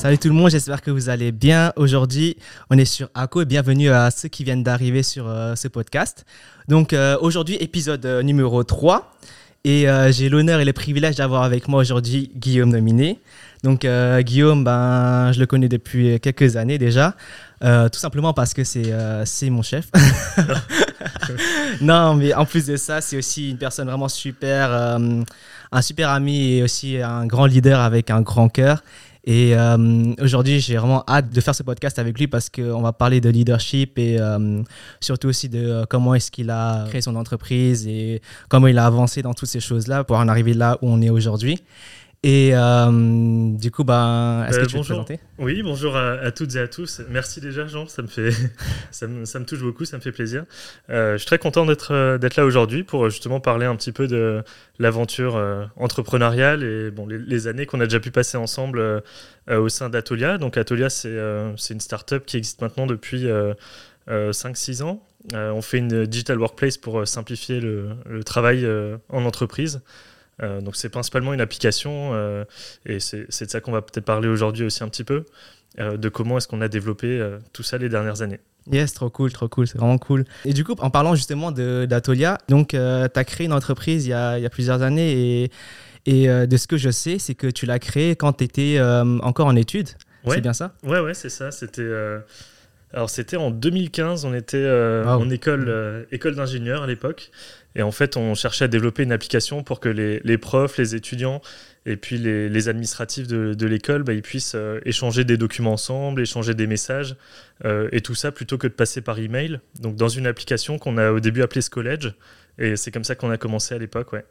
Salut tout le monde, j'espère que vous allez bien. Aujourd'hui, on est sur ACO et bienvenue à ceux qui viennent d'arriver sur euh, ce podcast. Donc euh, aujourd'hui, épisode euh, numéro 3. Et j'ai l'honneur et le privilège d'avoir avec moi aujourd'hui Guillaume Nominé. Donc Guillaume, ben, je le connais depuis quelques années déjà. tout simplement parce que c'est mon chef. non, mais en plus de ça, c'est aussi une personne vraiment super, un super ami et aussi un grand leader avec un grand cœur. Et euh, aujourd'hui, j'ai vraiment hâte de faire ce podcast avec lui parce qu'on va parler de leadership et euh, surtout aussi de euh, comment est-ce qu'il a créé son entreprise et comment il a avancé dans toutes ces choses-là pour en arriver là où on est aujourd'hui. Et euh, du coup, bah, est-ce que tu veux te présenter? Oui, bonjour à, toutes et à tous. Merci déjà, Jean. Ça me, fait, ça me, ça me touche beaucoup, ça me fait plaisir. Euh, je suis très content d'être euh, d'être là aujourd'hui pour justement parler un petit peu de l'aventure entrepreneuriale et bon, les, années qu'on a déjà pu passer ensemble au sein d'Atolia. Donc, Atolia, c'est c'est une start-up qui existe maintenant depuis 5-6 ans. on fait une digital workplace pour simplifier le, le travail en entreprise. Euh, donc c'est principalement une application euh, et c'est de ça qu'on va peut-être parler aujourd'hui aussi un petit peu, euh, de comment est-ce qu'on a développé tout ça les dernières années. Yes, trop cool, trop cool, c'est vraiment cool. Et du coup, en parlant justement d'Atolia, donc tu as créé une entreprise il y a, il y a plusieurs années et, et de ce que je sais, c'est que tu l'as créée quand tu étais encore en études. C'est bien ça? Ouais, ouais, c'est ça. C'était alors c'était en 2015, on était euh, en école, euh, école d'ingénieur à l'époque. Et en fait, on cherchait à développer une application pour que les, profs, les étudiants et puis les, administratifs de, l'école, bah, ils puissent euh, échanger des documents ensemble, échanger des messages, et tout ça plutôt que de passer par email. Donc dans une application qu'on a au début appelée Scollege. Et c'est comme ça qu'on a commencé à l'époque, ouais.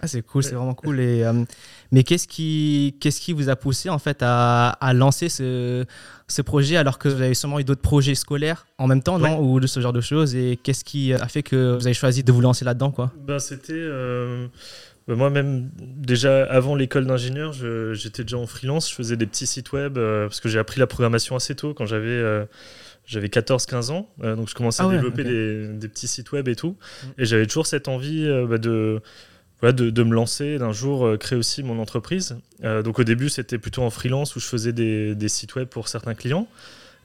Ah, c'est cool, c'est vraiment cool. Et, euh, mais qu'est-ce qui, qu'est-ce qui vous a poussé en fait à, à lancer ce, ce, projet alors que vous avez sûrement eu d'autres projets scolaires en même temps, non Ou de ce genre de choses Et qu'est-ce qui a fait que vous avez choisi de vous lancer là-dedans quoi ben, C'était. Euh, ben, moi-même, déjà avant l'école d'ingénieur, j'étais déjà en freelance. Je faisais des petits sites web euh, parce que j'ai appris la programmation assez tôt quand j'avais j'avais 14-15 ans, donc je commençais à ah développer des, des, petits sites web et tout. Mm. Et j'avais toujours cette envie bah, de, de, me lancer, d'un jour euh, créer aussi mon entreprise. Euh, donc au début, c'était plutôt en freelance où je faisais des, sites web pour certains clients.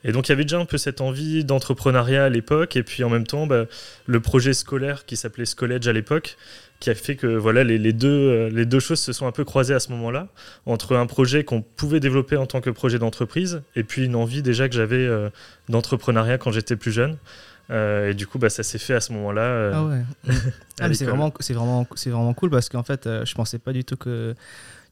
Et donc il y avait déjà un peu cette envie d'entrepreneuriat à l'époque, et puis en même temps, bah, le projet scolaire qui s'appelait Scollege à l'époque, qui a fait que voilà, les, deux, euh, les deux choses se sont un peu croisées à ce moment-là, entre un projet qu'on pouvait développer en tant que projet d'entreprise, et puis une envie déjà que j'avais d'entrepreneuriat quand j'étais plus jeune. Euh, et du coup, bah, ça s'est fait à ce moment-là. Euh, ah ouais. ah, c'est vraiment, c'est vraiment, c'est vraiment cool parce qu'en fait, euh, je pensais pas du tout que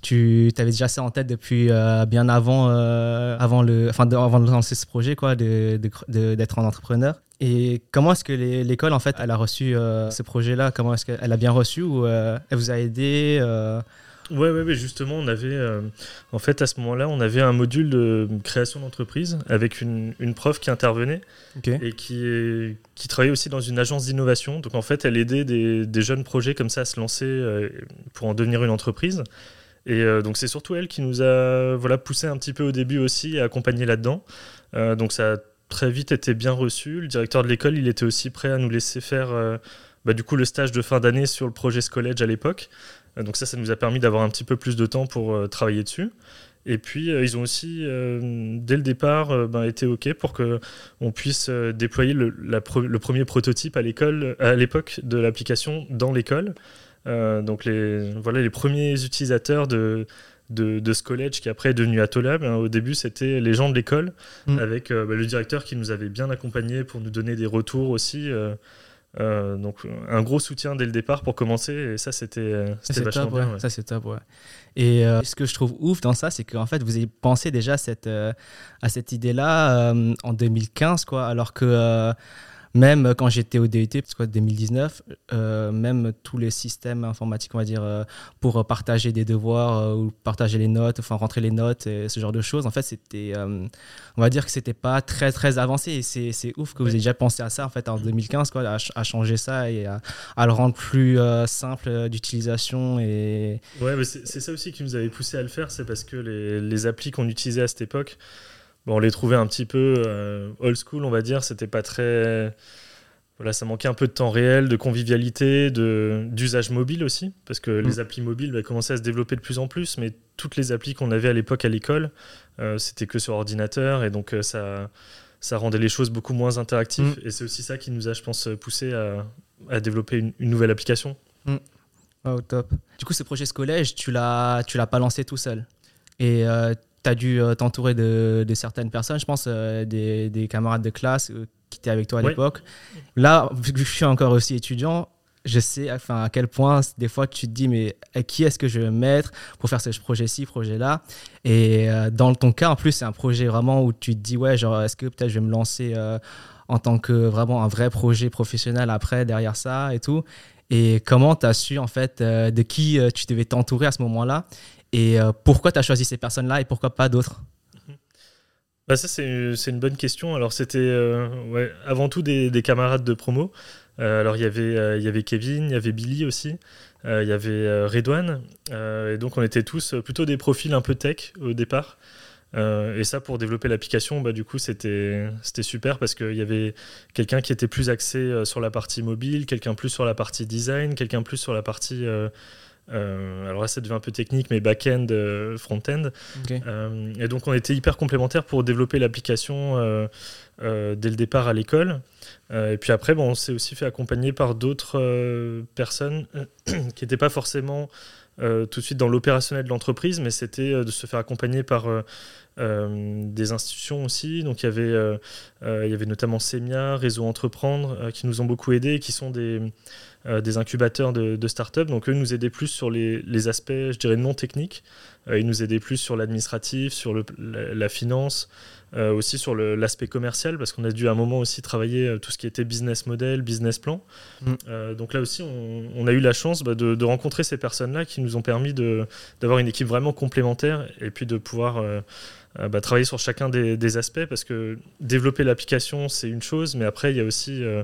tu avais déjà ça en tête depuis bien avant, avant le, enfin, de, avant de lancer ce projet, quoi, de, d'être un entrepreneur. Et comment est-ce que l'école, en fait, elle a reçu ce projet-là? Comment est-ce qu'elle a bien reçu ou elle vous a aidé Ouais, ouais, justement, on avait, euh, en fait, à ce moment-là, on avait un module de création d'entreprise avec une, une, prof qui intervenait et qui, est, qui travaillait aussi dans une agence d'innovation. Donc, en fait, elle aidait des, des, jeunes projets comme ça à se lancer euh, pour en devenir une entreprise. Et euh, donc, c'est surtout elle qui nous a voilà, poussé un petit peu au début aussi et accompagné là-dedans. donc, ça a très vite été bien reçu. Le directeur de l'école, il était aussi prêt à nous laisser faire. Bah, du coup, le stage de fin d'année sur le projet Scollege à l'époque. Euh, donc ça, ça nous a permis d'avoir un petit peu plus de temps pour euh, travailler dessus. Et puis, euh, ils ont aussi, dès le départ, ben, été OK pour qu'on puisse déployer le, le, premier prototype à l'école, à l'époque de l'application dans l'école. donc, les, voilà, les premiers utilisateurs de, de, de ce collège qui après est devenu Atola. Ben, au début, c'était les gens de l'école, mm. avec ben, le directeur qui nous avait bien accompagnés pour nous donner des retours aussi. Euh, donc un gros soutien dès le départ pour commencer et ça c'était euh, vachement top, bien. Ça c'est top, ouais. Et euh, ce que je trouve ouf dans ça, c'est qu'en fait vous avez pensé déjà cette, à cette idée-là en 2015, quoi, alors que même quand j'étais au DUT, c'est quoi, 2019, euh, même tous les systèmes informatiques, on va dire, euh, pour partager des devoirs euh, ou partager les notes, enfin rentrer les notes, et ce genre de choses, en fait, c'était, on va dire que c'était pas très très avancé. Et c'est ouf que vous ayez déjà pensé à ça, en fait, en 2015, quoi, à, changer ça et à, le rendre plus simple d'utilisation. Et... Ouais, mais c'est ça aussi qui nous avait poussé à le faire, c'est parce que les, les applis qu'on utilisait à cette époque, Bon, on les trouvait un petit peu euh, old school, on va dire. C'était pas très. voilà, ça manquait un peu de temps réel, de convivialité, d'usage mobile aussi, parce que les mm. applis mobiles bah, commençaient à se développer de plus en plus, mais toutes les applis qu'on avait à l'époque à l'école, euh, c'était que sur ordinateur, et donc euh, ça, ça rendait les choses beaucoup moins interactives, mm. et c'est aussi ça qui nous a, je pense, poussé à, à développer une, nouvelle application. Mm. Oh, top. Du coup, ce projet ce collège, tu l'as pas lancé tout seul. Et euh, tu as dû t'entourer de, de, certaines personnes, je pense, des, des, camarades de classe qui était avec toi à l'époque. Là, vu que je suis encore aussi étudiant, je sais enfin, à quel point des fois tu te dis mais qui est-ce que je vais mettre pour faire ce projet-ci, projet-là? Et euh, dans ton cas, en plus, c'est un projet vraiment où tu te dis ouais, genre est-ce que peut-être je vais me lancer euh, en tant que vraiment un vrai projet professionnel après derrière ça et tout? Et comment tu as su en fait euh, de qui tu devais t'entourer à ce moment-là? Et pourquoi tu as choisi ces personnes-là et pourquoi pas d'autres? Bah, ça, c'est une bonne question. Alors, c'était euh, avant tout des, camarades de promo. Euh, alors, il y, avait, euh, y avait Kevin, il y avait Billy aussi, il y avait Redouane. et donc, on était tous plutôt des profils un peu tech au départ. et ça, pour développer l'application, bah, du coup, c'était super parce qu'il y avait quelqu'un qui était plus axé sur la partie mobile, quelqu'un plus sur la partie design, quelqu'un plus sur la partie euh, alors là, ça devient un peu technique, mais back-end, euh, front-end. Euh, et donc, on était hyper complémentaires pour développer l'application dès le départ à l'école. et puis après, bon, on s'est aussi fait accompagner par d'autres personnes qui n'étaient pas forcément tout de suite dans l'opérationnel de l'entreprise, mais c'était de se faire accompagner par des institutions aussi. Donc il y avait, il y avait notamment Semia, Réseau Entreprendre, qui nous ont beaucoup aidés, qui sont des, euh, des incubateurs de, de start-up. Donc eux nous aidaient plus sur les, aspects, je dirais, non techniques. Euh, ils nous aidaient plus sur l'administratif, sur la, finance, euh, aussi sur l'aspect commercial, parce qu'on a dû à un moment aussi travailler tout ce qui était business model, business plan. Mm. donc là aussi, on, a eu la chance bah, de, rencontrer ces personnes-là qui nous ont permis d'avoir une équipe vraiment complémentaire et puis de pouvoir euh, bah, travailler sur chacun des, aspects parce que développer l'application c'est une chose, mais après il y a aussi euh,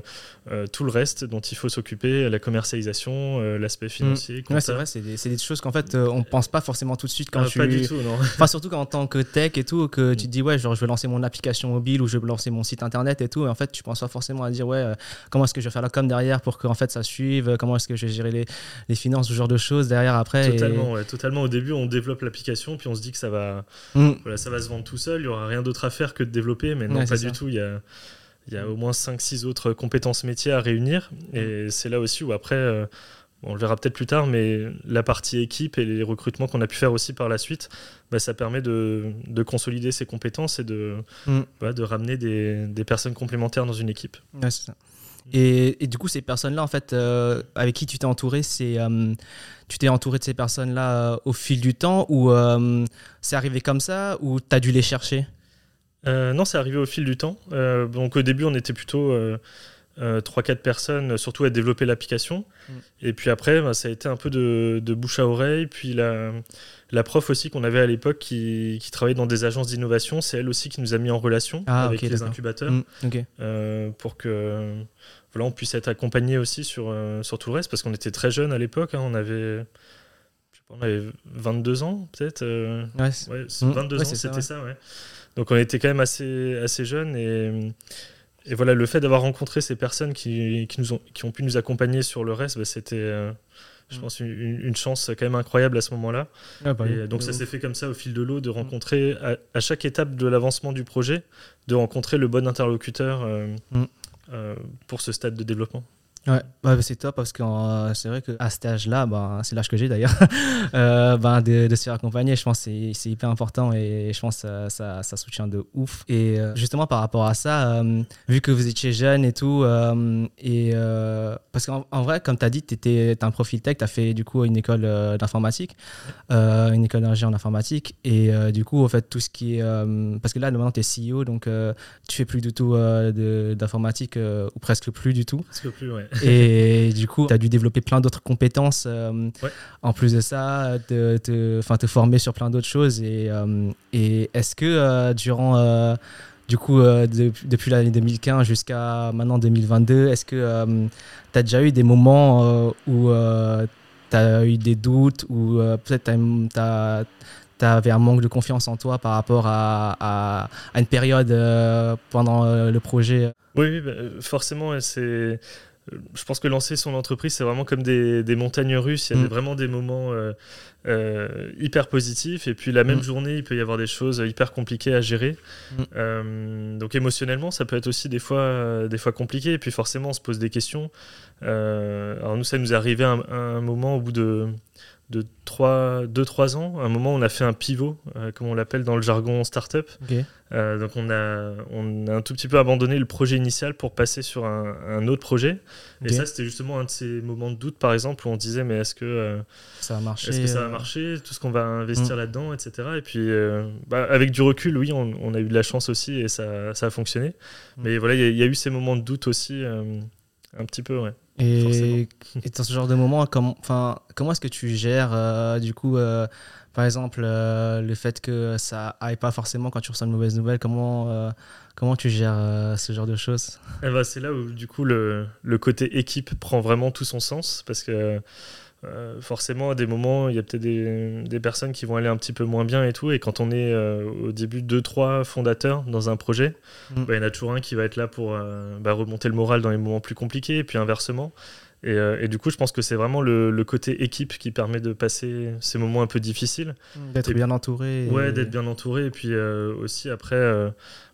euh, tout le reste dont il faut s'occuper, la commercialisation, l'aspect financier. Mmh. c'est vrai, c'est des, choses qu'en fait on pense pas forcément tout de suite quand ah, tu. Pas du tout, non. enfin surtout en tant que tech et tout, que tu te dis ouais genre je vais lancer mon application mobile ou je vais lancer mon site internet et tout, et en fait tu penses pas forcément à dire ouais comment est-ce que je vais faire la com derrière pour que en fait ça suive, comment est-ce que je vais gérer les, les finances, ce genre de choses derrière après. Totalement, ouais, totalement. Au début on développe l'application puis on se dit que ça va, mmh. voilà, ça va se vendre tout seul, il n'y aura rien d'autre à faire que de développer, mais non, pas du tout. Il y a, il y a au moins 5-6 autres compétences métiers à réunir. Et c'est là aussi où après, euh, on le verra peut-être plus tard, mais la partie équipe et les recrutements qu'on a pu faire aussi par la suite, bah, ça permet de, de, consolider ces compétences et de, mm. de ramener des, des, personnes complémentaires dans une équipe. c'est ça. Et, et, du coup, ces personnes-là, en fait, euh, avec qui tu t'es entouré, c'est euh, tu t'es entouré de ces personnes-là euh, au fil du temps ou c'est arrivé comme ça ou tu as dû les chercher? Non, c'est arrivé au fil du temps. donc au début, on était plutôt 3-4 personnes, surtout à développer l'application. Mm. Et puis après, bah, ça a été un peu de, de bouche à oreille. Puis la, la prof aussi qu'on avait à l'époque qui, qui, travaillait dans des agences d'innovation, c'est elle aussi qui nous a mis en relation ah, avec les incubateurs mm, pour que on puisse être accompagné aussi sur, euh, sur tout le reste, parce qu'on était très jeunes à l'époque, hein. on, avait, on avait 22 ans peut-être. Euh, ouais, 22 mmh. ans, c'était ça. Donc on était quand même assez, assez jeunes et, et voilà, le fait d'avoir rencontré ces personnes qui, qui, nous ont, qui ont pu nous accompagner sur le reste, bah, c'était, euh, je mmh. pense, une, une, chance quand même incroyable à ce moment-là. Ah, bah et donc ça s'est fait comme ça au fil de l'eau, de rencontrer à, chaque étape de l'avancement du projet, de rencontrer le bon interlocuteur. Euh, pour ce stade de développement? Ouais, bah, c'est top parce que euh, c'est vrai qu'à cet âge-là, bah, c'est l'âge que j'ai d'ailleurs, euh, bah, de, se faire accompagner, je pense que c'est hyper important et je pense que ça, ça, soutient de ouf. Et euh, justement par rapport à ça, vu que vous étiez jeune et tout, et, parce qu'en vrai, comme tu as dit, tu étais un profil tech, tu as fait du coup une école d'informatique, une école d'ingénieur en informatique, et du coup, en fait, tout ce qui est. parce que là, maintenant, tu es CEO, donc tu fais plus du tout d'informatique, ou presque plus du tout. Presque plus, ouais. Et du coup, tu as dû développer plein d'autres compétences euh, en plus de ça, te, te, te former sur plein d'autres choses. Et, euh, et est-ce que euh, durant, du coup, depuis l'année 2015 jusqu'à maintenant 2022, est-ce que tu as déjà eu des moments où tu as eu des doutes ou peut-être tu as, tu avais un manque de confiance en toi par rapport à, à, une période pendant le projet? Oui, bah, forcément, c'est je pense que lancer son entreprise, c'est vraiment comme des, des, montagnes russes. Il y a mm. vraiment des moments euh, euh, hyper positifs. Et puis la même mm. journée, il peut y avoir des choses hyper compliquées à gérer. Mm. Euh, donc émotionnellement, ça peut être aussi des fois, des fois compliqué. Et puis forcément, on se pose des questions. alors nous, ça nous est arrivé à un moment au bout de de 2-3 ans. À un moment, on a fait un pivot, euh, comme on l'appelle dans le jargon startup. Euh, donc, on a, on a un tout petit peu abandonné le projet initial pour passer sur un, autre projet. Et ça, c'était justement un de ces moments de doute, par exemple, où on disait Mais est-ce que, euh, ça va marcher Est-ce que ça va marcher Tout ce qu'on va investir mm. là-dedans, etc. Et puis, bah, avec du recul, oui, on, a eu de la chance aussi et ça, ça a fonctionné. Mm. Mais voilà, il y, y, a eu ces moments de doute aussi, un petit peu, ouais. Et, dans ce genre de moment, comment, enfin, comment est-ce que tu gères euh, du coup, euh, par exemple, euh, le fait que ça aille pas forcément quand tu reçois une mauvaise nouvelle Comment, comment tu gères ce genre de choses? Eh ben, C'est là où du coup le, le, côté équipe prend vraiment tout son sens parce que euh, forcément, à des moments, il y a peut-être des, personnes qui vont aller un petit peu moins bien et tout. Et quand on est euh, au début deux, trois fondateurs dans un projet, mm. bah, il y en a toujours un qui va être là pour euh, bah, remonter le moral dans les moments plus compliqués, et puis inversement. Euh, et, du coup, je pense que c'est vraiment le, côté équipe qui permet de passer ces moments un peu difficiles. D'être bien entouré. Ouais, d'être bien entouré. Et puis euh, aussi, après, euh,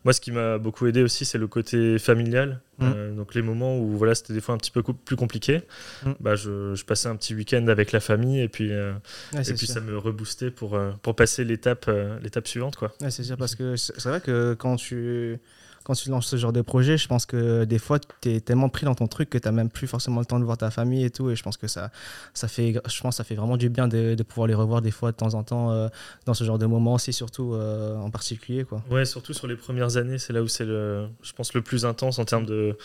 moi, ce qui m'a beaucoup aidé aussi, c'est le côté familial. Mm. donc, les moments où voilà, c'était des fois un petit peu plus compliqué, mm. bah, je, passais un petit week-end avec la famille et puis, et puis ça me reboostait pour, pour passer l'étape l'étape suivante. Quoi. c'est sûr, parce que c'est vrai que quand tu quand tu lances ce genre de projet, je pense que des fois, tu es tellement pris dans ton truc que tu n'as même plus forcément le temps de voir ta famille et tout. Et je pense que ça, ça, fait, je pense ça fait vraiment du bien de, pouvoir les revoir des fois de temps en temps euh, dans ce genre de moments aussi, surtout euh, en particulier. Quoi. Ouais, surtout sur les premières années, c'est là où c'est, le, je pense, le plus intense en termes de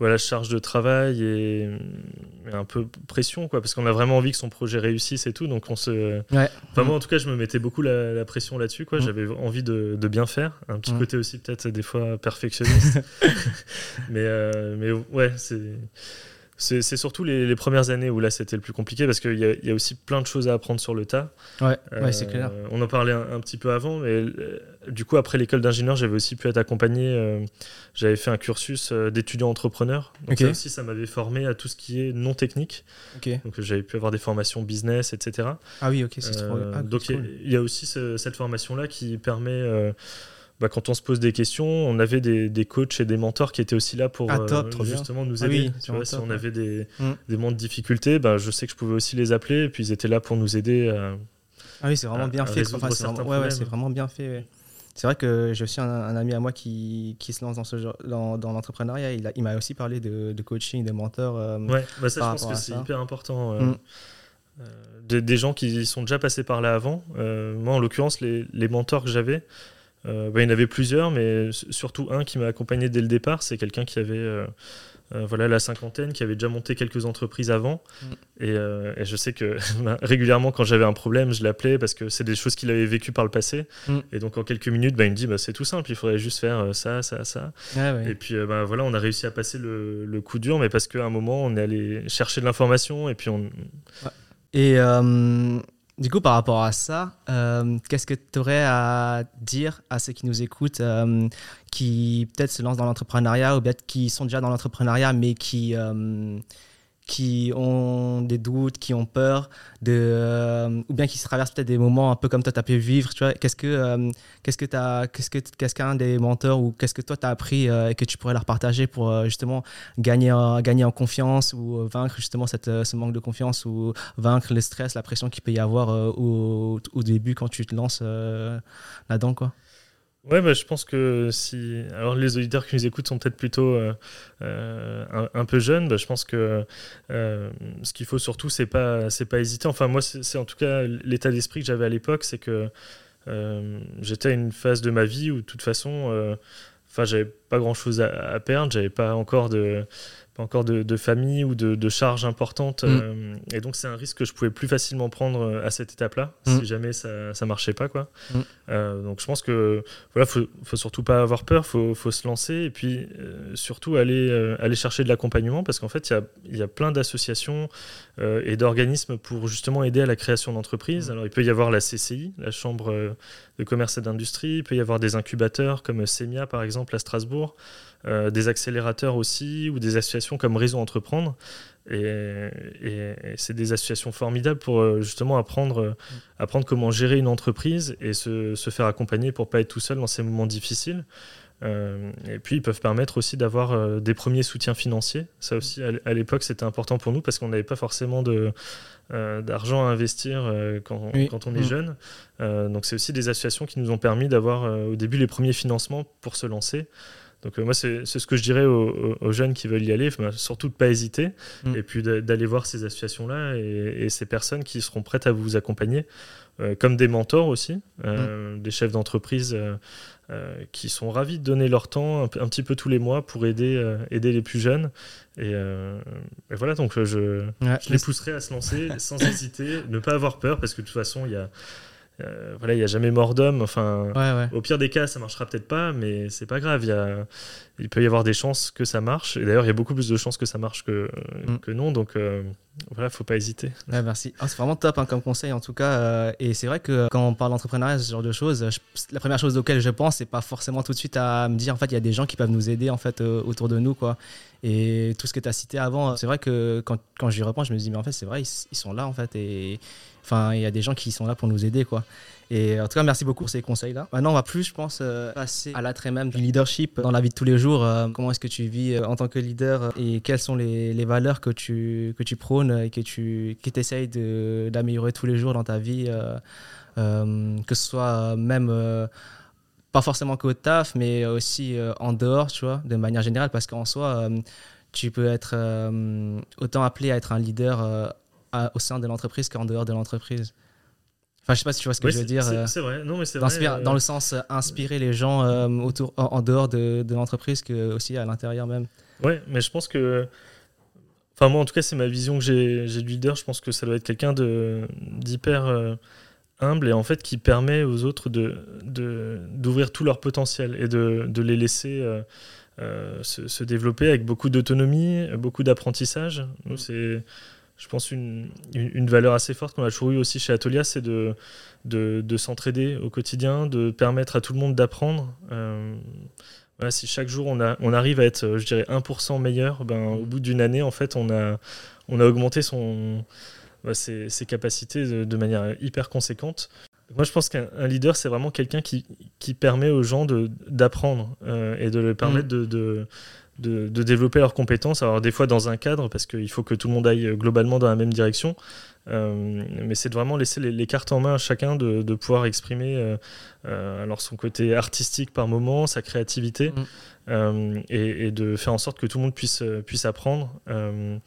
voilà, charge de travail et, un peu pression, quoi, parce qu'on a vraiment envie que son projet réussisse et tout. Donc, on se. moi, en tout cas, je me mettais beaucoup la, pression là-dessus, quoi. Mm. J'avais envie de, bien faire. Un petit mm. côté aussi, peut-être, des fois, perfectionniste. mais, euh, mais ouais, c'est c'est surtout les, premières années où là c'était le plus compliqué parce qu'il y, y, a aussi plein de choses à apprendre sur le tas. Ouais, ouais c'est clair. Euh, on en parlait un, petit peu avant, mais euh, du coup après l'école d'ingénieur j'avais aussi pu être accompagné. Euh, j'avais fait un cursus d'étudiant entrepreneur. Donc ça aussi ça m'avait formé à tout ce qui est non technique. Donc j'avais pu avoir des formations business, etc. Ah oui, ok, c'est trop. Ah, donc il y, a aussi cette formation là qui permet bah, quand on se pose des questions, on avait des, des, coachs et des mentors qui étaient aussi là pour ah, euh, justement nous ah aider. tu vois, si on avait des, mm. des moments de difficulté, bah, je sais que je pouvais aussi les appeler et puis ils étaient là pour nous aider. À, ah oui, c'est vraiment bien fait. c'est vraiment, bien fait. C'est vrai que j'ai aussi un, ami à moi qui, qui se lance dans, ce genre, dans, dans l'entrepreneuriat. Il, il m'a aussi parlé de, de, coaching, de mentors. Euh, ouais, bah ça, je pense que c'est hyper important. Euh, mm. des, gens qui sont déjà passés par là avant. moi, en l'occurrence, les, les mentors que j'avais, euh, bah, il y en avait plusieurs, mais surtout un qui m'a accompagné dès le départ. C'est quelqu'un qui avait euh, euh, voilà, la cinquantaine, qui avait déjà monté quelques entreprises avant. Mm. Et, je sais que bah, régulièrement, quand j'avais un problème, je l'appelais parce que c'est des choses qu'il avait vécues par le passé. Mm. Et donc, en quelques minutes, bah, il me dit c'est tout simple, il faudrait juste faire ça, ça, ça. Ah et puis, voilà, on a réussi à passer le, coup dur, mais parce qu'à un moment, on est allé chercher de l'information et puis on. Et. Du coup, par rapport à ça, euh, qu'est-ce que tu aurais à dire à ceux qui nous écoutent, euh, qui peut-être se lancent dans l'entrepreneuriat ou peut-être qui sont déjà dans l'entrepreneuriat, mais qui, euh, qui ont des doutes, qui ont peur, de, euh, ou bien qui se traversent peut-être des moments un peu comme toi, tu as pu vivre. Qu'est-ce que euh, qu'est-ce que que qu'est-ce qu'un des menteurs ou qu'est-ce que toi tu as appris euh, et que tu pourrais leur partager pour justement gagner gagner en confiance ou vaincre justement cette, ce manque de confiance ou vaincre le stress, la pression qu'il peut y avoir au, au, début quand tu te lances là-dedans. Ouais, bah, je pense que si. Alors, les auditeurs qui nous écoutent sont peut-être plutôt euh, euh, un, peu jeunes. Bah, je pense que euh, ce qu'il faut surtout, c'est pas, pas hésiter. Enfin, moi, c'est en tout cas l'état d'esprit que j'avais à l'époque, c'est que j'étais à une phase de ma vie où, de toute façon, j'avais pas grand chose à, perdre, j'avais pas encore de encore de, famille ou de, charges importantes. Mm. et donc, c'est un risque que je pouvais plus facilement prendre à cette étape-là, mm. si jamais ça, ça marchait pas. Quoi. Mm. donc, je pense que voilà, faut, faut surtout pas avoir peur, faut, faut se lancer et puis surtout aller, aller chercher de l'accompagnement parce qu'en fait, il y a, y a, plein d'associations et d'organismes pour justement aider à la création d'entreprises. Alors, il peut y avoir la CCI, la Chambre de commerce et d'industrie, il peut y avoir des incubateurs comme SEMIA par exemple à Strasbourg. Euh, des accélérateurs aussi, ou des associations comme Réseau Entreprendre. Et, c'est des associations formidables pour euh, justement apprendre, euh, apprendre comment gérer une entreprise et se, se faire accompagner pour pas être tout seul dans ces moments difficiles. et puis, ils peuvent permettre aussi d'avoir des premiers soutiens financiers. Ça aussi, à l'époque, c'était important pour nous parce qu'on n'avait pas forcément de, d'argent à investir quand, quand, on est mm. jeune. donc, c'est aussi des associations qui nous ont permis d'avoir au début les premiers financements pour se lancer. Donc euh, moi, c'est ce que je dirais aux, jeunes qui veulent y aller, surtout de ne pas hésiter, mm. et puis d'aller voir ces associations-là et, ces personnes qui seront prêtes à vous accompagner, euh, comme des mentors aussi, euh, mm. des chefs d'entreprise qui sont ravis de donner leur temps un, petit peu tous les mois pour aider, aider les plus jeunes. Et, voilà, donc je, je les pousserai à se lancer sans hésiter, ne pas avoir peur, parce que de toute façon, il y a euh, voilà, il n'y a jamais mort d'homme. Enfin, au pire des cas, ça marchera peut-être pas, mais c'est pas grave. Il, il peut y avoir des chances que ça marche. Et d'ailleurs, il y a beaucoup plus de chances que ça marche que, mm. que non. Donc, euh, voilà, faut pas hésiter. merci. Ah, c'est vraiment top hein, comme conseil, en tout cas. Euh, et c'est vrai que quand on parle d'entrepreneuriat, ce genre de choses, la première chose auquel je pense, c'est pas forcément tout de suite à me dire, en fait, il y a des gens qui peuvent nous aider en fait autour de nous, quoi. Et tout ce que tu as cité avant, c'est vrai que quand, quand j'y repense, je me dis, mais en fait, c'est vrai, ils, ils, sont là, en fait. Et Enfin, il y a des gens qui sont là pour nous aider, quoi. Et en tout cas, merci beaucoup pour ces conseils-là. Maintenant, on va plus, je pense, euh, passer à l'attrait même du leadership dans la vie de tous les jours. Euh, comment est-ce que tu vis euh, en tant que leader et quelles sont les, valeurs que tu, que tu prônes et que tu que essayes d'améliorer tous les jours dans ta vie, que ce soit même pas forcément qu'au taf, mais aussi en dehors, tu vois, de manière générale, parce qu'en soi, tu peux être autant appelé à être un leader au sein de l'entreprise qu'en dehors de l'entreprise. Enfin, je sais pas si tu vois ce que je veux dire. C'est vrai, non, mais c'est vrai. Euh, dans le sens euh, inspirer les gens euh, autour, en, dehors de, de l'entreprise que aussi à l'intérieur même. Ouais, mais je pense que. Enfin, moi, en tout cas, c'est ma vision que j'ai du leader. Je pense que ça doit être quelqu'un d'hyper humble et en fait qui permet aux autres d'ouvrir de, tout leur potentiel et de, de les laisser. se, se, développer avec beaucoup d'autonomie, beaucoup d'apprentissage. C'est je pense, une, une, valeur assez forte qu'on a toujours eu aussi chez Atolia, c'est de, de, s'entraider au quotidien, de permettre à tout le monde d'apprendre. Euh, voilà, si chaque jour on, a, on arrive à être, je dirais, 1% meilleur, ben, au bout d'une année, en fait, on a, on a augmenté son, bah, ses, ses, capacités de, manière hyper conséquente. Moi, je pense qu'un leader, c'est vraiment quelqu'un qui, qui, permet aux gens d'apprendre euh, et de leur permettre mmh. De développer leurs compétences. Alors des fois dans un cadre, parce qu'il faut que tout le monde aille euh, globalement dans la même direction. Euh, mais c'est de vraiment laisser les, cartes en main à chacun de, pouvoir exprimer euh, alors son côté artistique par moment, sa créativité. Mmh. Euh, et, de faire en sorte que tout le monde puisse, euh, puisse apprendre. Euh,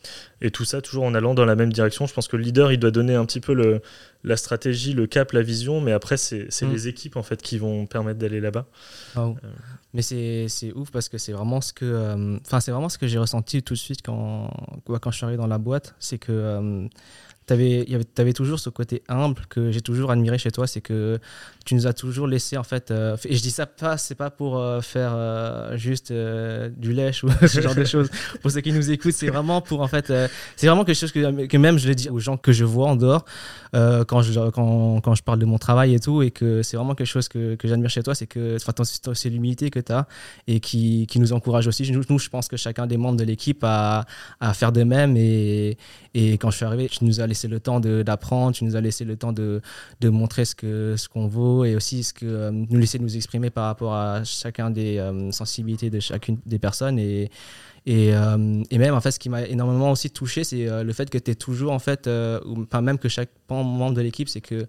et tout ça toujours en allant dans la même direction. Je pense que le leader, il doit donner un petit peu le, la stratégie, le cap, la vision, mais après, c'est mm. les équipes en fait qui vont permettre d'aller là-bas. Mais c'est ouf parce que c'est vraiment ce que, enfin c'est vraiment ce que j'ai ressenti tout de suite quand, quand je suis arrivé dans la boîte. C'est que avais, avais, toujours ce côté humble que j'ai toujours admiré chez toi, c'est que tu nous as toujours laissé en fait, euh, et je dis ça pas, c'est pas pour euh, faire euh, juste du lèche ou ce genre de choses. Pour ceux qui nous écoutent, c'est vraiment pour en fait, c'est vraiment quelque chose que, que, même je le dis aux gens que je vois en dehors quand, je, quand, quand, je parle de mon travail et tout, et que c'est vraiment quelque chose que, que j'admire chez toi, c'est que c'est l'humilité que tu as et qui, qui, nous encourage aussi. Nous, nous, je pense que chacun des membres de l'équipe a, à faire de même et, et quand je suis arrivé, tu nous as laissé le temps d'apprendre, tu nous as laissé le temps de, de montrer ce qu'on ce vaut et aussi ce que euh, nous laisser nous exprimer par rapport à chacun des euh, sensibilités de chacune des personnes. Et, et, euh, et, même, en fait, ce qui m'a énormément aussi touché, c'est le fait que tu es toujours, en fait, ou même que chaque membre de l'équipe, c'est que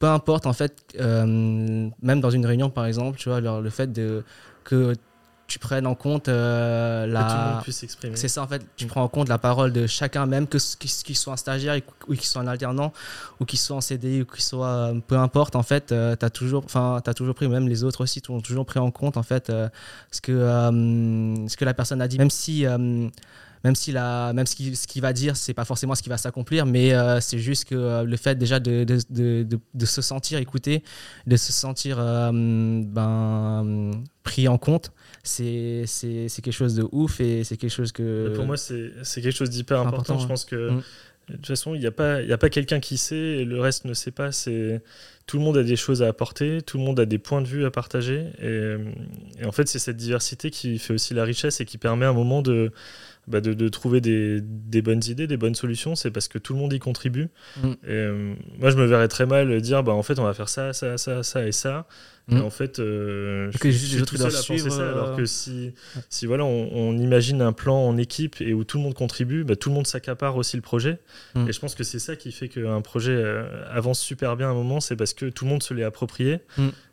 peu importe, en fait, même dans une réunion, par exemple, tu vois, le fait de, que tu prennes en compte euh, la. Que tout le monde puisse s'exprimer. C'est ça, en fait. Tu mm. prends en compte la parole de chacun, même que qu'ils soient en stagiaire ou qu'ils soient en alternant ou qu'ils soient en CDI ou qu'ils soient. Euh, peu importe, en fait, euh, tu as, toujours, as toujours pris, même les autres aussi, ont toujours pris en compte, en fait, ce, que, ce que la personne a dit. Même si même si la, même ce qu'il va dire, c'est pas forcément ce qui va s'accomplir, mais c'est juste que le fait déjà de, de, de, de, se sentir écouté, de se sentir ben, pris en compte, c'est quelque chose de ouf et c'est quelque chose que. Pour moi, c'est quelque chose d'hyper important. Je pense que. Mm. De toute façon, il n'y a pas, a pas quelqu'un qui sait et le reste ne sait pas. C'est tout le monde a des choses à apporter, tout le monde a des points de vue à partager. Et, et en fait, c'est cette diversité qui fait aussi la richesse et qui permet à un moment de, bah, de, trouver des, bonnes idées, des bonnes solutions, c'est parce que tout le monde y contribue. Mm. Et, euh, moi, je me verrais très mal dire, bah, en fait, on va faire ça, ça, ça, ça et ça. Et mm. en fait, euh, je, suis tout seul à penser ça. Alors que euh, si, si voilà, on, imagine un plan en équipe et où tout le monde contribue, bah, tout le monde s'accapare aussi le projet. Mm. Et je pense que c'est ça qui fait qu'un projet avance super bien à un moment, c'est parce que tout le monde se l'est approprié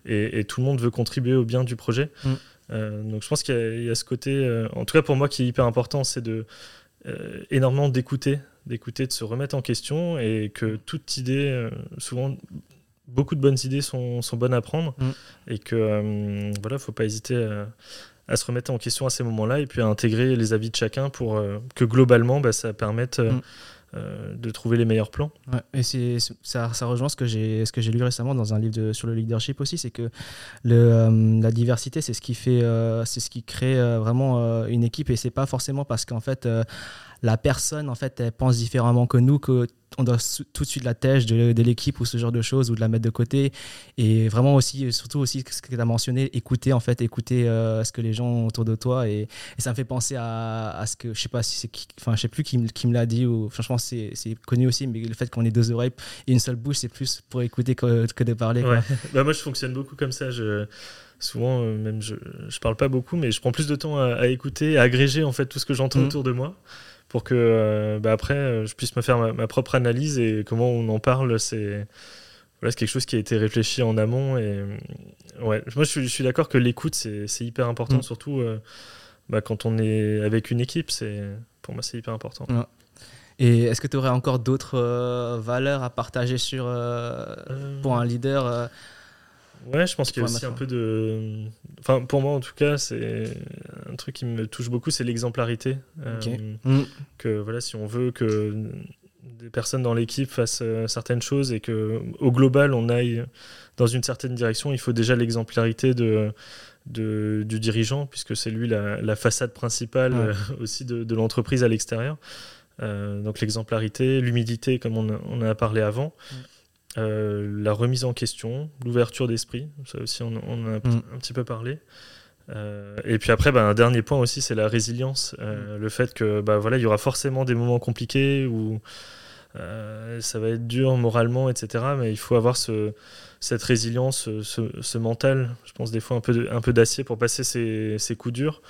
et, et, tout le monde veut contribuer au bien du projet. Euh, donc je pense qu'il y, a ce côté, euh, en tout cas pour moi, qui est hyper important, c'est de euh, énormément d'écouter, d'écouter, de se remettre en question et que toute idée, souvent beaucoup de bonnes idées sont, sont bonnes à prendre mm. et que voilà, faut pas hésiter à, se remettre en question à ces moments-là et puis à intégrer les avis de chacun pour que globalement bah, ça permette mm. Euh, de trouver les meilleurs plans. et ça, ça, rejoint ce que, j'ai, ce que j'ai lu récemment dans un livre sur le leadership aussi, c'est que le, euh, la diversité, c'est ce qui, fait, euh, c'est ce qui crée vraiment une équipe et c'est pas forcément parce qu'en fait la personne, en fait, elle pense différemment que nous, qu'on doit tout de suite la tèche de, l'équipe ou ce genre de choses ou de la mettre de côté. Et vraiment aussi, surtout aussi, ce que tu as mentionné, écouter, en fait, écouter euh, ce que les gens ont autour de toi. Et, ça me fait penser à, ce que, je sais pas si c'est enfin, je sais plus qui, qui me l'a dit ou, franchement, c'est connu aussi, mais le fait qu'on ait deux oreilles et une seule bouche, c'est plus pour écouter que, que de parler. bah, moi, je fonctionne beaucoup comme ça. Je souvent euh, même je, je parle pas beaucoup mais je prends plus de temps à, écouter à agréger en fait tout ce que j'entends mmh. autour de moi pour que euh, bah, après euh, je puisse me faire ma, propre analyse et comment on en parle, c'est voilà, quelque chose qui a été réfléchi en amont. Et euh, ouais, moi je suis, d'accord que l'écoute c'est hyper important, mm. surtout bah, quand on est avec une équipe, c'est pour moi c'est hyper important. Et est-ce que tu aurais encore d'autres valeurs à partager sur, pour un leader Ouais, je pense qu'il y a aussi un peu de. Enfin, pour moi en tout cas, c'est un truc qui me touche beaucoup, c'est l'exemplarité. Euh, mm. Que voilà, si on veut que des personnes dans l'équipe fassent euh, certaines choses et que au global on aille dans une certaine direction, il faut déjà l'exemplarité de, de, du dirigeant, puisque c'est lui la, façade principale euh, aussi de, de l'entreprise à l'extérieur. donc l'exemplarité, l'humidité, comme on, on, a parlé avant. Mm. Euh, la remise en question, l'ouverture d'esprit, ça aussi on, en a mm. un petit peu parlé. Euh, et puis après, bah, un dernier point aussi, c'est la résilience, euh, mm. le fait que bah, voilà, il y aura forcément des moments compliqués où ça va être dur moralement, etc. Mais il faut avoir ce, cette résilience, ce, mental, je pense des fois un peu, un peu d'acier pour passer ces, ces coups durs.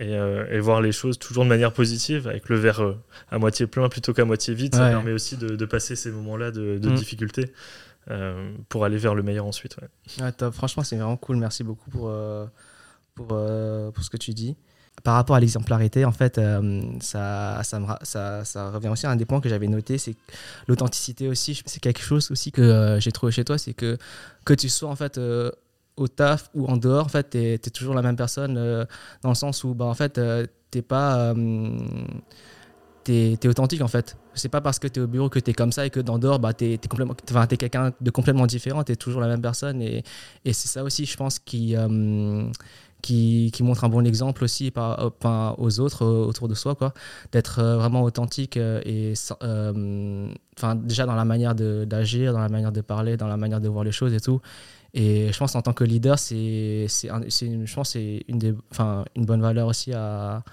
Euh, et, voir les choses toujours de manière positive, avec le verre euh, à moitié plein plutôt qu'à moitié vide. Ça permet aussi de, passer ces moments-là de, mm. difficulté euh, pour aller vers le meilleur ensuite. Franchement, c'est vraiment cool. Merci beaucoup pour, pour, pour ce que tu dis. Par rapport à l'exemplarité, en fait, ça, ça, ça, revient aussi à un des points que j'avais noté, c'est l'authenticité aussi. C'est quelque chose aussi que j'ai trouvé chez toi, c'est que que tu sois en fait au taf ou en dehors, en fait, tu es, toujours la même personne euh, dans le sens où, bah, en fait, euh, t'es pas. Euh, t'es es authentique en fait. C'est pas parce que tu es au bureau que tu es comme ça et que dans dehors, bah, tu es, complètement, es quelqu'un de complètement différent, tu es toujours la même personne. Et, et c'est ça aussi, je pense, qui, qui, qui, montre un bon exemple aussi aux autres autour de soi. D'être vraiment authentique et enfin déjà dans la manière d'agir, dans la manière de parler, dans la manière de voir les choses et tout. Et je pense en tant que leader, c'est, je pense c'est une, des, enfin, une bonne valeur aussi à,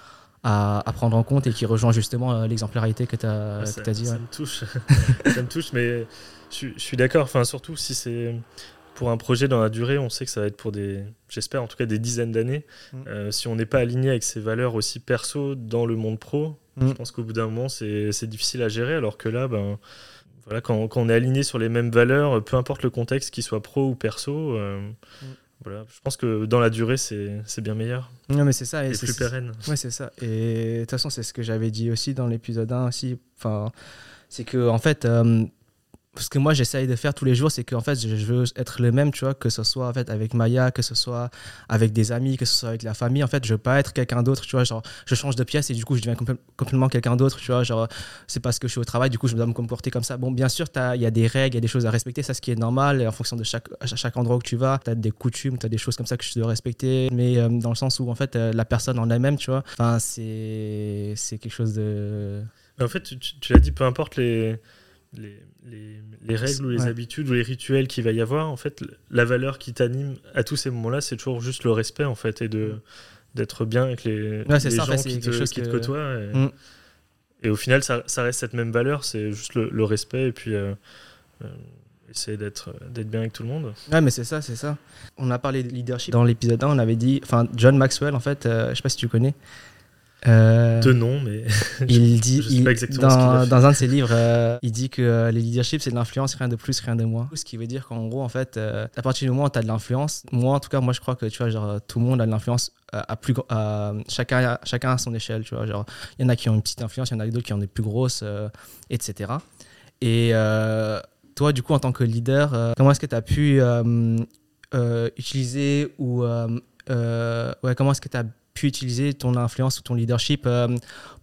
à, prendre en compte et qui rejoint justement euh, l'exemplarité que tu as, ah, dit. Ça me touche, ça me touche, mais je, suis d'accord, enfin, surtout si c'est pour un projet dans la durée, on sait que ça va être pour des, j'espère en tout cas des dizaines d'années. Mm. Euh, si on n'est pas aligné avec ces valeurs aussi perso dans le monde pro, mm. je pense qu'au bout d'un moment, c'est difficile à gérer, alors que là, ben quand, on est aligné sur les mêmes valeurs, peu importe le contexte, qu'il soit pro ou perso, euh, voilà, je pense que dans la durée, c'est bien meilleur. Non, mais c'est ça. Et, plus pérenne. Ouais, c'est ça. Et de toute façon, c'est ce que j'avais dit aussi dans l'épisode 1 aussi. Enfin, c'est que, en fait, ce que moi j'essaye de faire tous les jours, c'est qu'en fait, je veux être le même, tu vois, que ce soit en fait avec Maya, que ce soit avec des amis, que ce soit avec la famille. En fait, je veux pas être quelqu'un d'autre, tu vois, genre, je change de pièce et du coup, je deviens complètement quelqu'un d'autre, tu vois, genre, c'est parce que je suis au travail, du coup, je dois me comporter comme ça. Bon, bien sûr, il y a des règles, il y a des choses à respecter, ça, ce qui est normal, en fonction de chaque, chaque endroit où tu vas, tu as des coutumes, tu as des choses comme ça que je dois respecter, mais euh, dans le sens où, en fait, euh, la personne en elle-même, tu vois, enfin, c'est quelque chose de. En fait, tu, l'as dit, peu importe les, les, règles ou les habitudes ou les rituels qu'il va y avoir, en fait, la valeur qui t'anime à tous ces moments-là, c'est toujours juste le respect, en fait, et de d'être bien avec les, les gens qui, te, qui te, côtoient. Mm. Et, au final, ça, ça, reste cette même valeur, c'est juste le, respect et puis euh, euh, essayer d'être bien avec tout le monde. Ouais, mais c'est ça, c'est ça. On a parlé de leadership dans l'épisode 1, on avait dit, enfin, John Maxwell, en fait, euh, je sais pas si tu connais. Euh, de nom, mais il dit il, dans, dans, un de ses livres, euh, il dit que euh, les leadership c'est de l'influence, rien de plus, rien de moins. Ce qui veut dire qu'en gros, en fait, à partir du moment où tu as de l'influence, moi en tout cas, moi je crois que tu vois, genre, tout le monde a de l'influence à plus, chacun, chacun à son échelle, tu vois. Genre, il y en a qui ont une petite influence, il y en a d'autres qui ont des plus grosses, etc. Et toi, du coup, en tant que leader, comment est-ce que tu as pu utiliser ou ouais, comment est-ce que tu as utiliser ton influence ou ton leadership euh,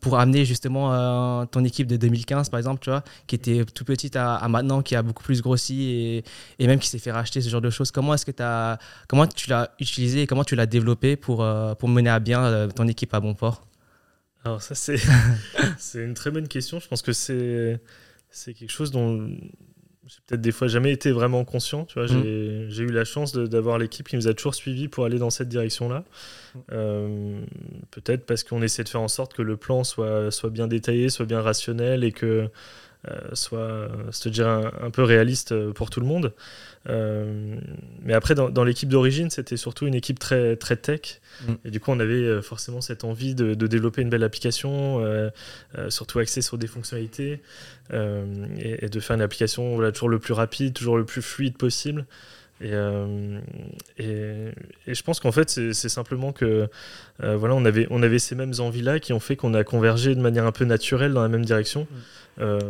pour amener justement euh, ton équipe de 2015, par exemple, tu vois, qui était tout petite à, maintenant, qui a beaucoup plus grossi et, et même qui s'est fait racheter, ce genre de choses. Comment est-ce que tu as, comment tu l'as utilisé et comment tu l'as développé pour, euh, pour mener à bien ton équipe à bon port? Alors ça, c'est, une très bonne question. Je pense que c'est quelque chose dont j'ai peut-être des fois jamais été vraiment conscient. Tu vois, mmh. j'ai eu la chance d'avoir l'équipe qui nous a toujours suivis pour aller dans cette direction-là. Mmh. Euh, peut-être parce qu'on essaie de faire en sorte que le plan soit, soit bien détaillé, soit bien rationnel et que soit, se dire, un, peu réaliste euh, pour tout le monde. mais après, dans, l'équipe d'origine, c'était surtout une équipe très, très tech. Mm. Et du coup, on avait forcément cette envie de, développer une belle application, surtout axée sur des fonctionnalités, et, de faire une application voilà, toujours le plus rapide, toujours le plus fluide possible. Et, et, et, je pense qu'en fait, c'est simplement que voilà, on avait, on avait ces mêmes envies-là qui ont fait qu'on a convergé de manière un peu naturelle dans la même direction. Mm. Euh,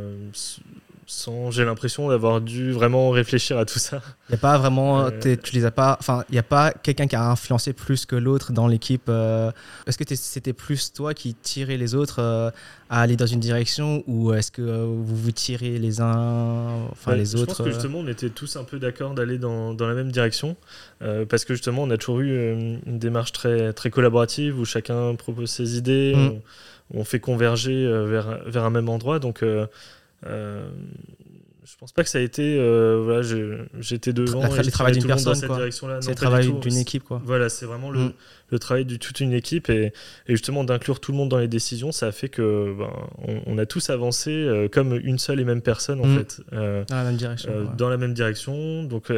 sans, j'ai l'impression d'avoir dû vraiment réfléchir à tout ça. Il n'y a pas vraiment, euh, tu les as pas, enfin, il n'y a pas quelqu'un qui a influencé plus que l'autre dans l'équipe. Euh, est-ce que c'était plus toi qui tirais les autres à aller dans une direction ou est-ce que vous vous tirez les uns, enfin les autres Je pense que justement, on était tous un peu d'accord d'aller dans, dans, la même direction parce que justement, on a toujours eu une démarche très, très collaborative où chacun propose ses idées. Mm on fait converger euh, vers, vers un même endroit. Donc, euh, euh, je pense pas que ça a été. voilà, j'étais devant. le travail d'une personne, C'est le travail d'une équipe, quoi. Voilà, c'est vraiment le, mm. le, travail de toute une équipe et, et justement d'inclure tout le monde dans les décisions, ça a fait que ben, on, a tous avancé comme une seule et même personne en mm. fait. dans la même direction. Dans la même direction. Donc,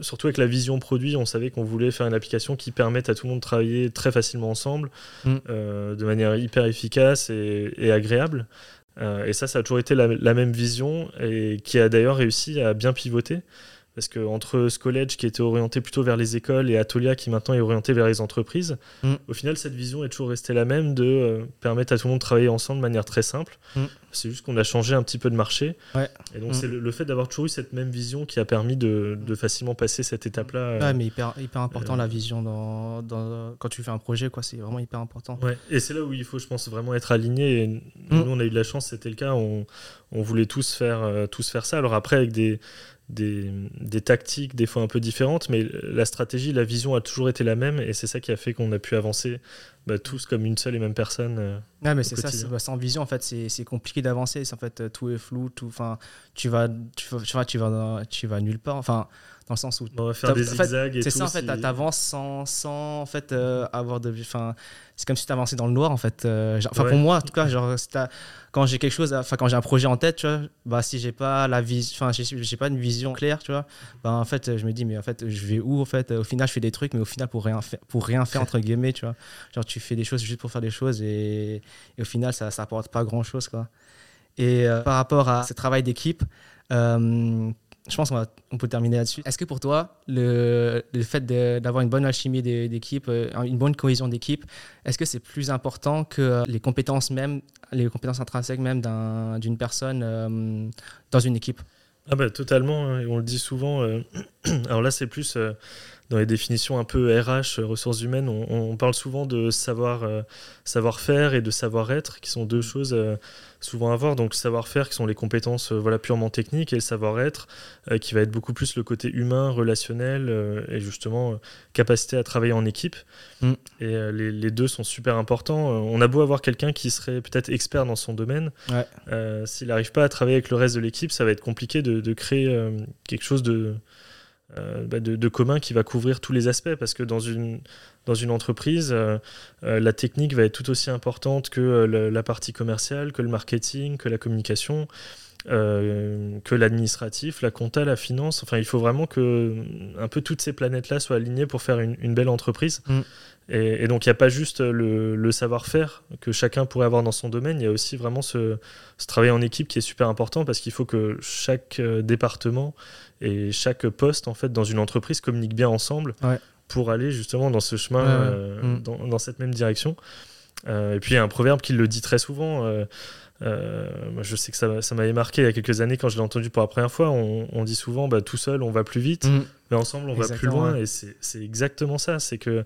surtout avec la vision produit, on savait qu'on voulait faire une application qui permette à tout le monde de travailler très facilement ensemble, mm. de manière hyper efficace et, et agréable. Euh, et ça, ça a toujours été la, même vision et qui a d'ailleurs réussi à bien pivoter. Parce que entre ce collège qui était orienté plutôt vers les écoles et Atolia qui maintenant est orienté vers les entreprises, mm. au final, cette vision est toujours restée la même de euh, permettre à tout le monde de travailler ensemble de manière très simple. Mm. C'est juste qu'on a changé un petit peu de marché. Et donc, mm. c'est le, fait d'avoir toujours eu cette même vision qui a permis de, facilement passer cette étape-là. Ouais, mais hyper, hyper important la vision dans, quand tu fais un projet, quoi. C'est vraiment hyper important. Ouais. Et c'est là où il faut, je pense, vraiment être aligné. Et nous, on a eu de la chance, c'était le cas. On, on voulait tous faire, euh, tous faire ça. Alors après, avec des des, des, tactiques des fois un peu différentes, mais la stratégie, la vision a toujours été la même et c'est ça qui a fait qu'on a pu avancer bah, tous comme une seule et même personne. Euh, mais c'est ça, bah, sans vision, en fait, c'est compliqué d'avancer. En fait, tout est flou, tout, tu vas, tu, vas, tu, vas, tu vas nulle part. Enfin, dans le sens où on va faire des zigzags c'est ça en fait tu avances sans, sans en fait euh, avoir de enfin c'est comme si tu avançais dans le noir en fait euh, enfin pour moi en tout cas genre quand j'ai quelque chose enfin quand j'ai un projet en tête tu vois bah si j'ai pas la vision enfin j'ai pas une vision claire tu vois bah en fait je me dis mais en fait je vais où en fait au final je fais des trucs mais au final pour rien faire pour rien faire entre guillemets tu vois genre tu fais des choses juste pour faire des choses et, et au final ça ça apporte pas grand chose quoi. Et euh, par rapport à ce travail d'équipe je pense qu'on on peut terminer là-dessus. Est-ce que pour toi, le, fait d'avoir une bonne alchimie d'équipe, euh, une bonne cohésion d'équipe, est-ce que c'est plus important que les compétences même, les compétences intrinsèques même d'une personne euh, dans une équipe? Ah bah, totalement, hein, on le dit souvent. Euh, alors là, c'est plus dans les définitions un peu RH, euh, ressources humaines, on, parle souvent de savoir, euh, savoir-faire et de savoir-être, qui sont deux mm. choses euh, souvent à voir. Donc, savoir-faire, qui sont les compétences voilà, purement techniques, et le savoir-être, qui va être beaucoup plus le côté humain, relationnel, et justement, capacité à travailler en équipe. Mm. Et les, deux sont super importants. On a beau avoir quelqu'un qui serait peut-être expert dans son domaine, s'il n'arrive pas à travailler avec le reste de l'équipe, ça va être compliqué de créer quelque chose de euh, bah, de, commun qui va couvrir tous les aspects parce que dans une, dans une entreprise, euh, euh, la technique va être tout aussi importante que la partie commerciale, que le marketing, que la communication. que l'administratif, la compta, la finance. Enfin, il faut vraiment que un peu toutes ces planètes-là soient alignées pour faire une, belle entreprise. Mm. Et, donc, il n'y a pas juste le, savoir-faire que chacun pourrait avoir dans son domaine, il y a aussi vraiment ce, ce, travail en équipe qui est super important parce qu'il faut que chaque département et chaque poste en fait dans une entreprise communique bien ensemble pour aller justement dans ce chemin, euh, mm. dans, cette même direction. Euh, et puis il y a un proverbe qui le dit très souvent. Euh, je sais que ça, m'avait marqué il y a quelques années quand je l'ai entendu pour la première fois. On, dit souvent bah, tout seul on va plus vite, mm. mais ensemble on va plus loin. Et c'est exactement ça. C'est que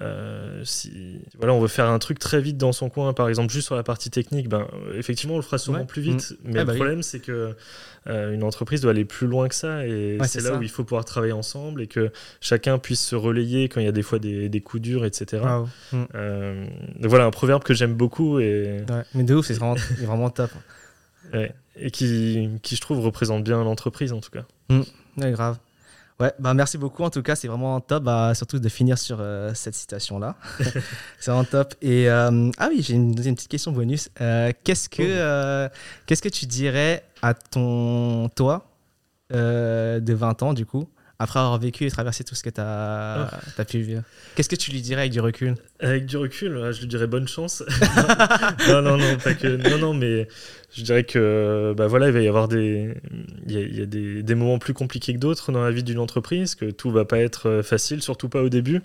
euh, si voilà, on veut faire un truc très vite dans son coin, par exemple juste sur la partie technique, ben, effectivement on le fera souvent plus vite. Mm. Mais ah, le bah problème c'est que euh, une entreprise doit aller plus loin que ça et c'est là où il faut pouvoir travailler ensemble et que chacun puisse se relayer quand il y a des fois des, des coups durs, etc. Mm. Euh, voilà un proverbe que j'aime beaucoup. Et... mais de ouf, c'est vraiment, vraiment top. Et qui, qui, je trouve, représente bien l'entreprise en tout cas. Mm. grave. Ouais, bah merci beaucoup. En tout cas, c'est vraiment top, bah, surtout de finir sur euh, cette citation-là. c'est vraiment top. Et euh, ah oui, j'ai une deuxième petite question bonus. Euh, qu'est-ce que oh. qu'est-ce que tu dirais à ton toi de 20 ans du coup? Après avoir vécu et traversé tout ce que tu as, oh. pu vivre Qu'est-ce que tu lui dirais avec du recul? Avec du recul, je lui dirais bonne chance. non, non, non, pas que. Non, non, mais je dirais que bah voilà, il va y avoir des, il y a, des, des, moments plus compliqués que d'autres dans la vie d'une entreprise, que tout va pas être euh, facile, surtout pas au début,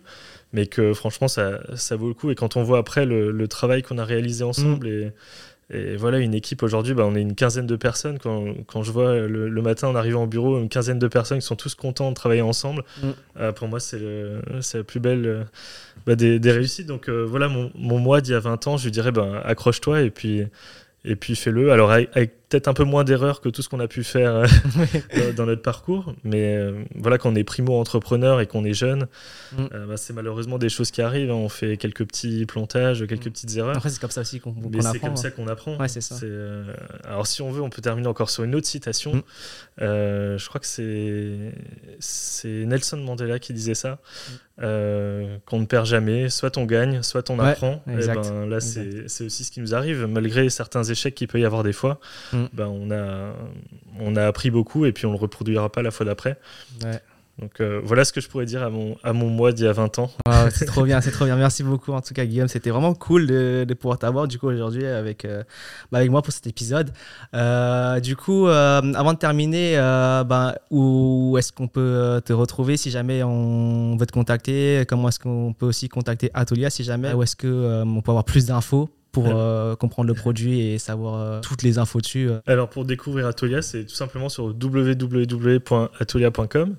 mais que franchement ça, ça vaut le coup. Et quand on voit après le, le travail qu'on a réalisé ensemble mm. et et voilà, une équipe aujourd'hui, bah, on est une quinzaine de personnes. Quand, quand je vois le, matin en arrivant au bureau, une quinzaine de personnes qui sont tous contents de travailler ensemble, mm. euh, pour moi, c'est la plus belle euh, bah, des, des, réussites. Donc euh, voilà, mon, mon moi d'il y a 20 ans, je lui dirais bah, accroche-toi et puis, et puis fais-le. Alors avec, peut-être un peu moins d'erreurs que tout ce qu'on a pu faire euh, dans, notre parcours. Mais euh, voilà, quand on est primo-entrepreneur et qu'on est jeune, mm. euh, bah, c'est malheureusement des choses qui arrivent. Hein. On fait quelques petits plantages, quelques mm. petites erreurs. Après, c'est comme ça aussi qu'on apprend. c'est comme ça qu'on apprend. Ouais, ça. alors, si on veut, on peut terminer encore sur une autre citation. Mm. je crois que c'est Nelson Mandela qui disait ça. qu'on ne perd jamais, soit on gagne, soit on apprend. Et ben, là, c'est aussi ce qui nous arrive, malgré certains échecs qu'il peut y avoir des fois. Mm. Ben, on, a, on a appris beaucoup et puis on le reproduira pas la fois d'après. Donc euh, voilà ce que je pourrais dire à mon, à mon moi d'il y a 20 ans. c'est trop bien, c'est trop bien. Merci beaucoup en tout cas Guillaume. C'était vraiment cool de, de pouvoir t'avoir du coup aujourd'hui avec, euh, bah, avec moi pour cet épisode. Euh, du coup, avant de terminer, ben, où est-ce qu'on peut te retrouver si jamais on veut te contacter? Comment est-ce qu'on peut aussi contacter Atolia si jamais? Où est-ce qu'on peut avoir plus d'infos? Pour euh, comprendre le produit et savoir euh, toutes les infos dessus euh. Alors pour découvrir Atolia, c'est tout simplement sur www.atolia.com.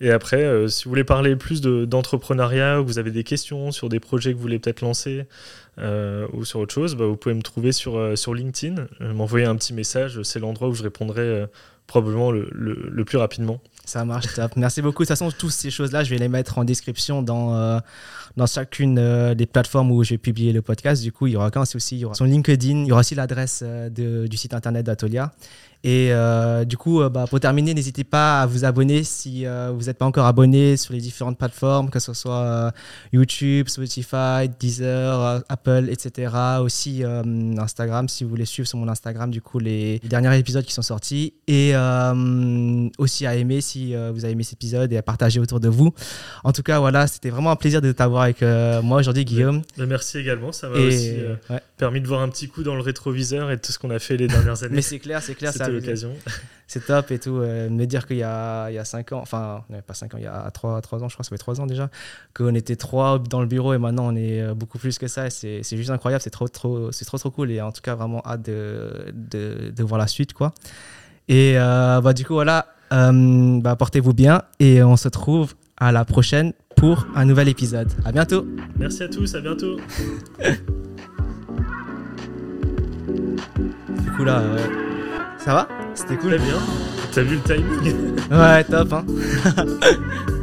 Et après, si vous voulez parler plus d'entrepreneuriat ou vous avez des questions sur des projets que vous voulez peut-être lancer ou sur autre chose, bah, vous pouvez me trouver sur, sur LinkedIn, m'envoyer un petit message. C'est l'endroit où je répondrai probablement le, le, plus rapidement. Ça marche, top. Merci beaucoup. De toute façon, toutes ces choses-là, je vais les mettre en description dans, dans chacune euh, des plateformes où j'ai publié le podcast. Du coup, il y aura aussi, y aura son LinkedIn, il y aura aussi l'adresse euh, du site internet d'Atolia. Et euh, du coup, bah, pour terminer, n'hésitez pas à vous abonner si vous n'êtes pas encore abonné sur les différentes plateformes, que ce soit YouTube, Spotify, Deezer, Apple, etc. Aussi Instagram, si vous voulez suivre sur mon Instagram, du coup, les, derniers épisodes qui sont sortis. Et aussi à aimer si vous avez aimé cet épisode et à partager autour de vous. En tout cas, voilà, c'était vraiment un plaisir de t'avoir avec euh, moi aujourd'hui, Guillaume. Merci également, ça m'a aussi euh, permis de voir un petit coup dans le rétroviseur et tout ce qu'on a fait les dernières années. Mais c'est clair, c'est clair, ça, l'occasion. C'est top et tout. Euh, me dire qu'il y a, il y a 5 ans, enfin, pas 5 ans, il y a 3, 3 ans, je crois, ça fait 3 ans déjà, qu'on était 3 dans le bureau et maintenant on est euh, beaucoup plus que ça. C'est juste incroyable, c'est trop, trop, trop, trop cool et en tout cas, vraiment hâte de, de, de voir la suite, quoi. Et euh, bah, du coup, voilà, bah, portez-vous bien et on se retrouve à la prochaine pour un nouvel épisode. À bientôt. Merci à tous, à bientôt. du coup, là, ça va? C'était cool. Très bien. T'as vu le timing? Ouais, top, hein.